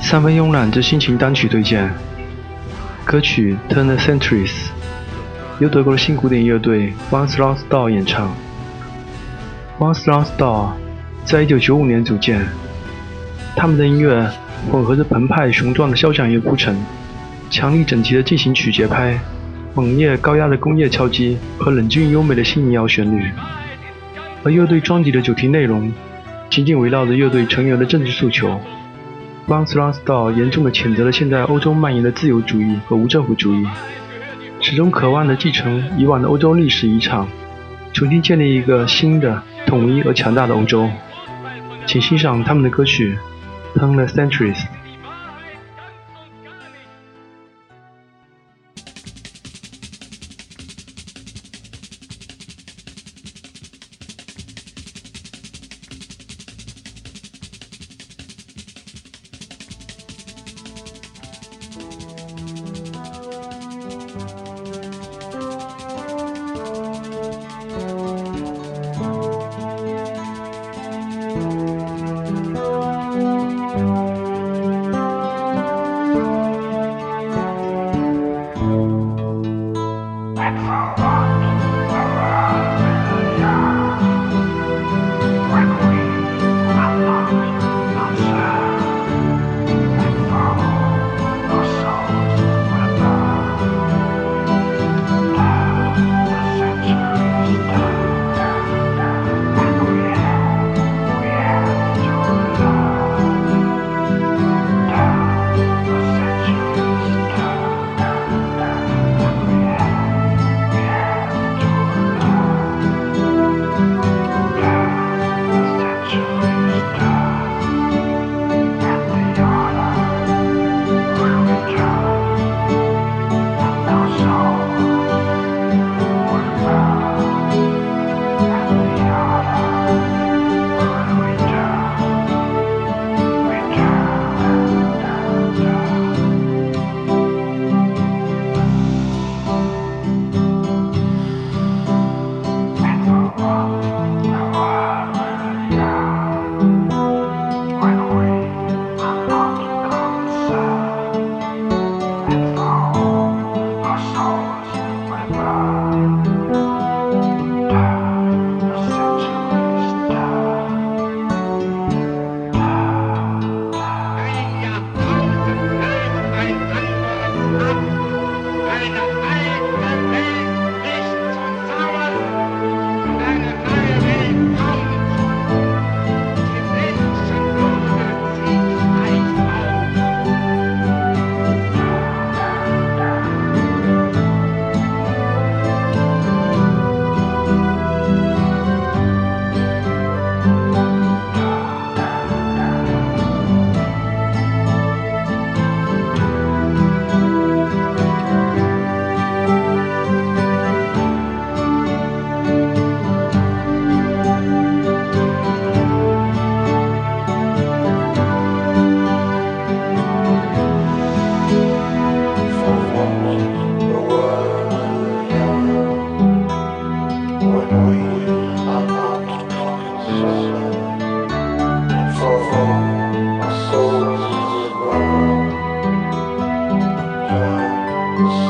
三分慵懒之心情单曲推荐，歌曲《Turn the Centuries》由德国的新古典乐队 Once Lost Doll 演唱。Once Lost Doll 在一九九五年组建，他们的音乐混合着澎湃雄壮的交响乐铺陈，强力整齐的进行曲节拍，猛烈高压的工业敲击和冷峻优美的新民谣旋律。而乐队专辑的主题内容，紧紧围绕着乐队成员的政治诉求。b o n c e l o n s t a l 严重的谴责了现在欧洲蔓延的自由主义和无政府主义，始终渴望的继承以往的欧洲历史遗产，重新建立一个新的、统一而强大的欧洲。请欣赏他们的歌曲《Turn the Centuries》。Thank you.